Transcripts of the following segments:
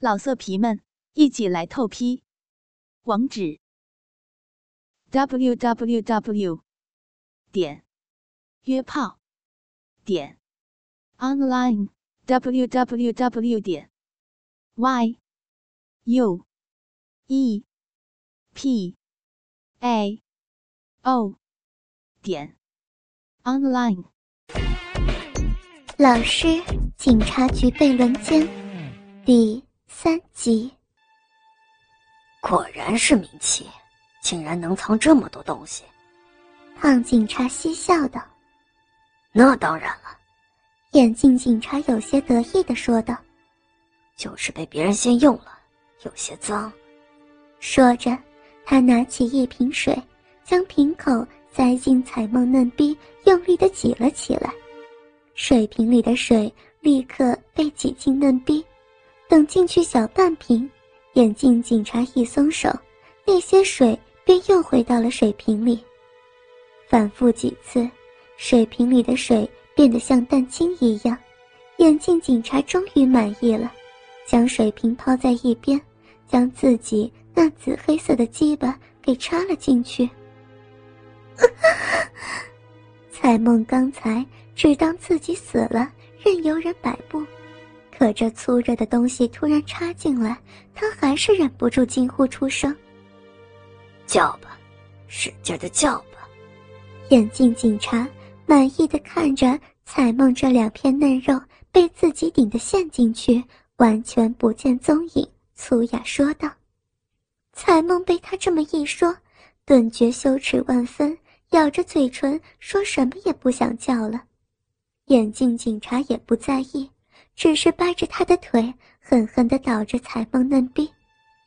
老色皮们，一起来透批！网址：w w w 点约炮点 online w w w 点 y u e p a o 点 online。老师，警察局被轮奸，第。三集，果然是名器，竟然能藏这么多东西。胖警察嬉笑道：“那当然了。”眼镜警察有些得意的说道：“就是被别人先用了，有些脏。”说着，他拿起一瓶水，将瓶口塞进彩梦嫩逼，用力的挤了起来。水瓶里的水立刻被挤进嫩逼。等进去小半瓶，眼镜警察一松手，那些水便又回到了水瓶里。反复几次，水瓶里的水变得像蛋清一样。眼镜警察终于满意了，将水瓶抛在一边，将自己那紫黑色的鸡巴给插了进去。彩梦刚才只当自己死了，任由人摆布。可这粗热的东西突然插进来，他还是忍不住惊呼出声：“叫吧，使劲的叫吧！”眼镜警察满意的看着彩梦这两片嫩肉被自己顶得陷进去，完全不见踪影，粗哑说道：“彩梦被他这么一说，顿觉羞耻万分，咬着嘴唇，说什么也不想叫了。”眼镜警察也不在意。只是掰着他的腿，狠狠地捣着彩梦嫩逼，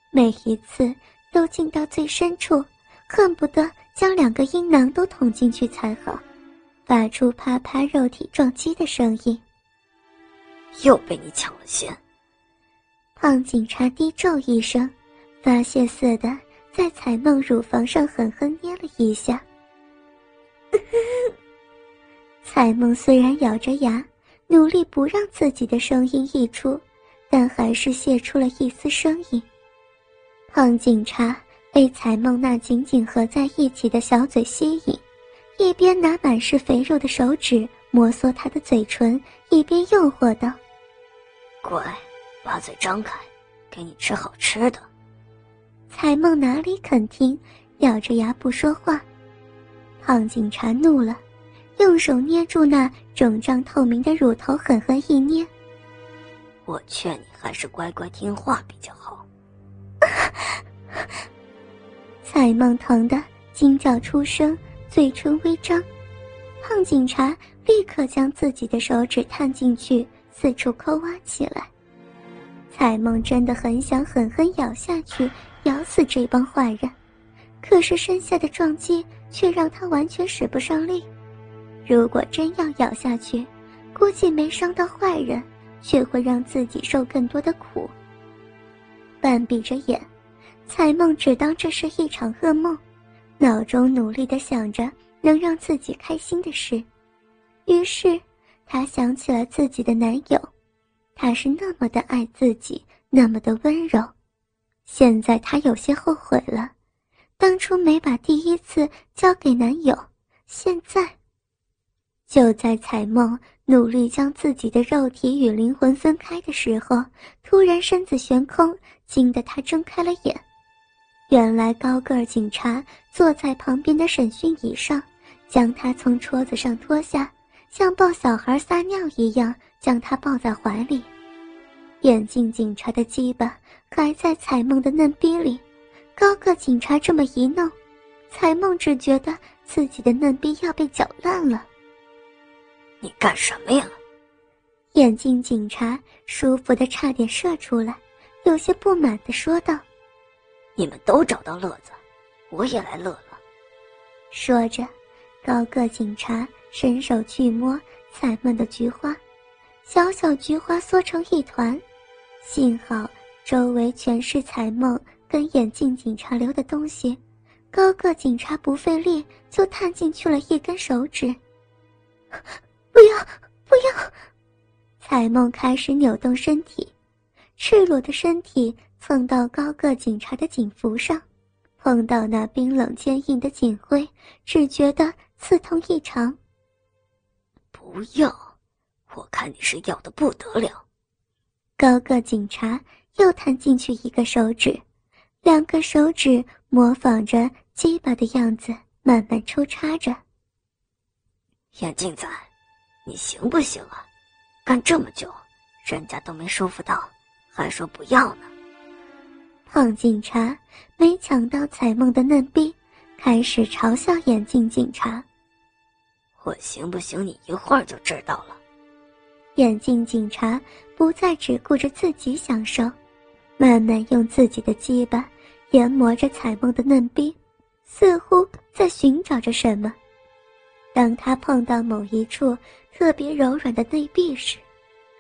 每一次都进到最深处，恨不得将两个阴囊都捅进去才好，发出啪啪肉体撞击的声音。又被你抢了先！胖警察低咒一声，发泄似的在彩梦乳房上狠狠捏了一下。彩梦虽然咬着牙。努力不让自己的声音溢出，但还是泄出了一丝声音。胖警察被彩梦那紧紧合在一起的小嘴吸引，一边拿满是肥肉的手指摩挲她的嘴唇，一边诱惑道：“乖，把嘴张开，给你吃好吃的。”彩梦哪里肯听，咬着牙不说话。胖警察怒了。用手捏住那肿胀透明的乳头，狠狠一捏。我劝你还是乖乖听话比较好。彩梦疼得惊叫出声，嘴唇微张。胖警察立刻将自己的手指探进去，四处抠挖起来。彩梦真的很想狠狠咬下去，咬死这帮坏人，可是身下的撞击却让他完全使不上力。如果真要咬下去，估计没伤到坏人，却会让自己受更多的苦。半闭着眼，彩梦只当这是一场噩梦，脑中努力的想着能让自己开心的事。于是，她想起了自己的男友，他是那么的爱自己，那么的温柔。现在她有些后悔了，当初没把第一次交给男友，现在。就在彩梦努力将自己的肉体与灵魂分开的时候，突然身子悬空，惊得她睁开了眼。原来高个儿警察坐在旁边的审讯椅上，将她从桌子上拖下，像抱小孩撒尿一样将她抱在怀里。眼镜警察的鸡巴还在彩梦的嫩逼里，高个警察这么一弄，彩梦只觉得自己的嫩逼要被搅烂了。你干什么呀？眼镜警察舒服的差点射出来，有些不满的说道：“你们都找到乐子，我也来乐乐。”说着，高个警察伸手去摸彩梦的菊花，小小菊花缩成一团，幸好周围全是彩梦跟眼镜警察留的东西，高个警察不费力就探进去了一根手指。不要，不要！彩梦开始扭动身体，赤裸的身体蹭到高个警察的警服上，碰到那冰冷坚硬的警徽，只觉得刺痛异常。不要，我看你是要的不得了。高个警察又探进去一个手指，两个手指模仿着鸡巴的样子，慢慢抽插着。眼镜仔，你行不行啊？干这么久，人家都没舒服到，还说不要呢。胖警察没抢到彩梦的嫩逼，开始嘲笑眼镜警察。我行不行？你一会儿就知道了。眼镜警察不再只顾着自己享受，慢慢用自己的鸡巴研磨着彩梦的嫩逼，似乎在寻找着什么。当他碰到某一处特别柔软的内壁时，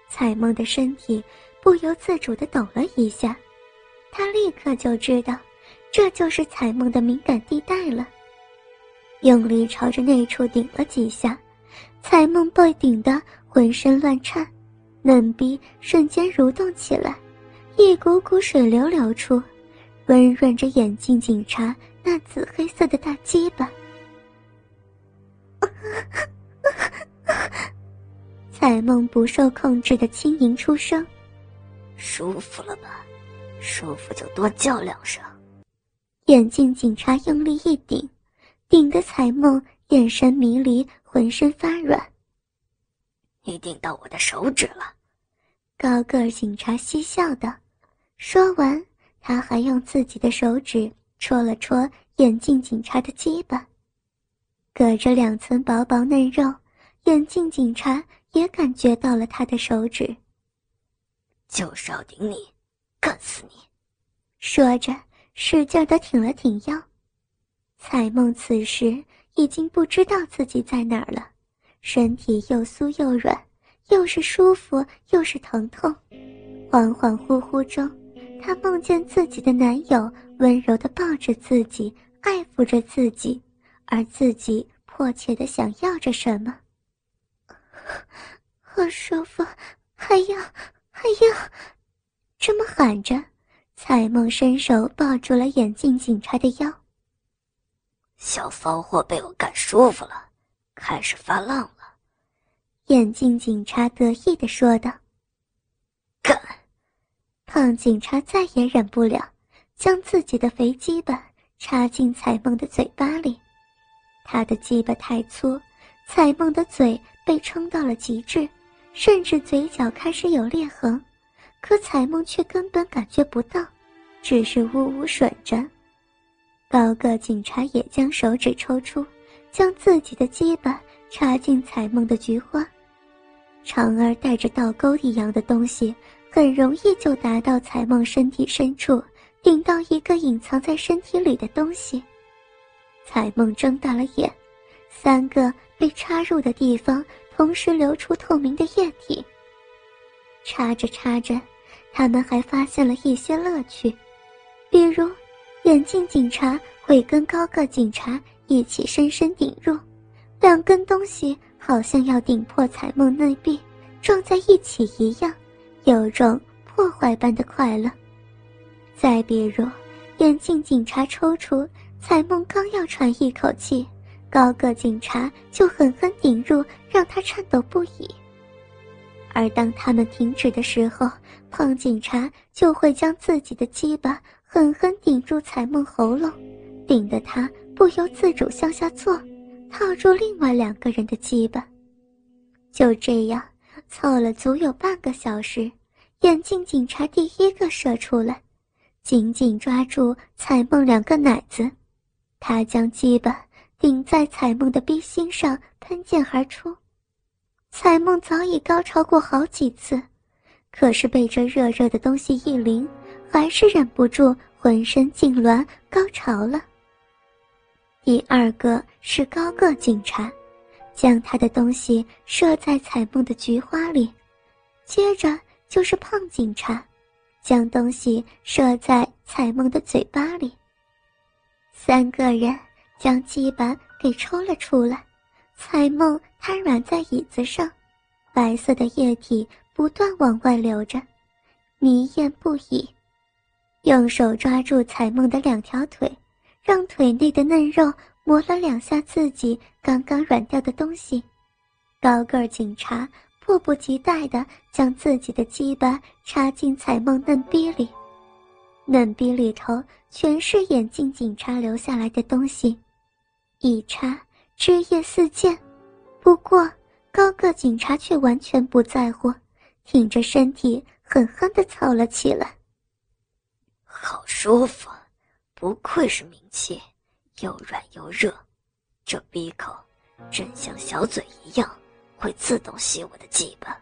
彩梦的身体不由自主地抖了一下。他立刻就知道，这就是彩梦的敏感地带了。用力朝着那处顶了几下，彩梦被顶得浑身乱颤，嫩逼瞬间蠕动起来，一股股水流流出，温润着眼镜警察那紫黑色的大鸡巴。彩梦不受控制的轻吟出声：“舒服了吧？舒服就多叫两声。”眼镜警察用力一顶，顶得彩梦眼神迷离，浑身发软。你顶到我的手指了，高个儿警察嬉笑道。说完，他还用自己的手指戳了戳眼镜警察的鸡巴。隔着两层薄薄嫩肉，眼镜警察也感觉到了他的手指。就是要顶你，干死你！说着，使劲的挺了挺腰。彩梦此时已经不知道自己在哪儿了，身体又酥又软，又是舒服又是疼痛。恍恍惚惚中，她梦见自己的男友温柔的抱着自己，爱抚着自己。而自己迫切的想要着什么，好舒服，还要还要，这么喊着，彩梦伸手抱住了眼镜警察的腰。小骚货被我干舒服了，开始发浪了。眼镜警察得意的说道。干！胖警察再也忍不了，将自己的肥鸡巴插进彩梦的嘴巴里。他的鸡巴太粗，彩梦的嘴被撑到了极致，甚至嘴角开始有裂痕，可彩梦却根本感觉不到，只是呜呜吮着。高个警察也将手指抽出，将自己的鸡巴插进彩梦的菊花，长而带着倒钩一样的东西，很容易就达到彩梦身体深处，顶到一个隐藏在身体里的东西。彩梦睁大了眼，三个被插入的地方同时流出透明的液体。插着插着，他们还发现了一些乐趣，比如，眼镜警察会跟高个警察一起深深顶入，两根东西好像要顶破彩梦内壁，撞在一起一样，有种破坏般的快乐。再比如，眼镜警察抽出。彩梦刚要喘一口气，高个警察就狠狠顶入，让他颤抖不已。而当他们停止的时候，胖警察就会将自己的鸡巴狠狠顶住彩梦喉咙，顶得他不由自主向下坐，套住另外两个人的鸡巴。就这样，凑了足有半个小时，眼镜警察第一个射出来，紧紧抓住彩梦两个奶子。他将鸡巴顶在彩梦的逼心上，喷溅而出。彩梦早已高潮过好几次，可是被这热热的东西一淋，还是忍不住浑身痉挛，高潮了。第二个是高个警察，将他的东西射在彩梦的菊花里，接着就是胖警察，将东西射在彩梦的嘴巴里。三个人将鸡巴给抽了出来，彩梦瘫软在椅子上，白色的液体不断往外流着，迷艳不已，用手抓住彩梦的两条腿，让腿内的嫩肉磨了两下自己刚刚软掉的东西。高个儿警察迫不及待地将自己的鸡巴插进彩梦嫩逼里，嫩逼里头全是眼镜警察留下来的东西，一插枝叶四溅。不过高个警察却完全不在乎，挺着身体。狠狠地操了起来，好舒服，不愧是名气，又软又热，这鼻口真像小嘴一样，会自动吸我的鸡巴。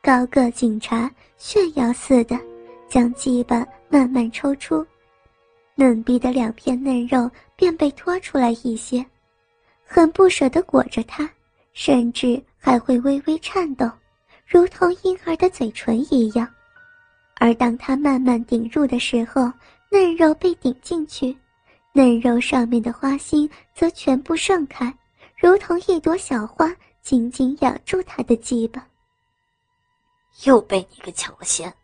高个警察炫耀似的将鸡巴慢慢抽出，嫩逼的两片嫩肉便被拖出来一些，很不舍得裹着它，甚至还会微微颤抖。如同婴儿的嘴唇一样，而当他慢慢顶入的时候，嫩肉被顶进去，嫩肉上面的花心则全部盛开，如同一朵小花紧紧咬住他的鸡巴。又被你给抢了先，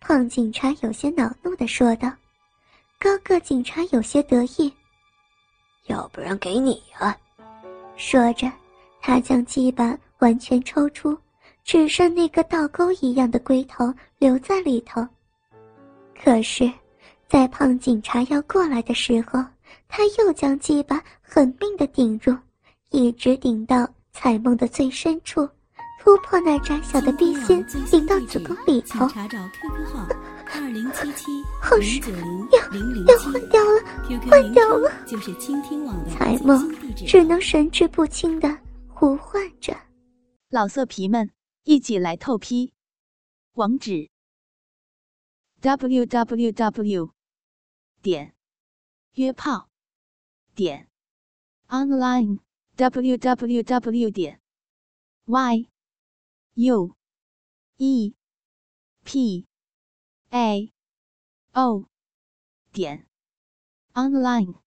胖警察有些恼怒地说道。高个警察有些得意，要不然给你呀。说着，他将鸡巴完全抽出。只剩那个倒钩一样的龟头留在里头。可是，在胖警察要过来的时候，他又将鸡巴狠命的顶入，一直顶到彩梦的最深处，突破那窄小的壁心，顶到子宫里头。二零七七零九零零零七，要换掉了，换掉了。就是倾听网的彩梦只能神志不清的呼唤着。老色皮们。一起来透批，网址：w w w 点约炮点 online w w w 点 y u e p a. O. 点。Online。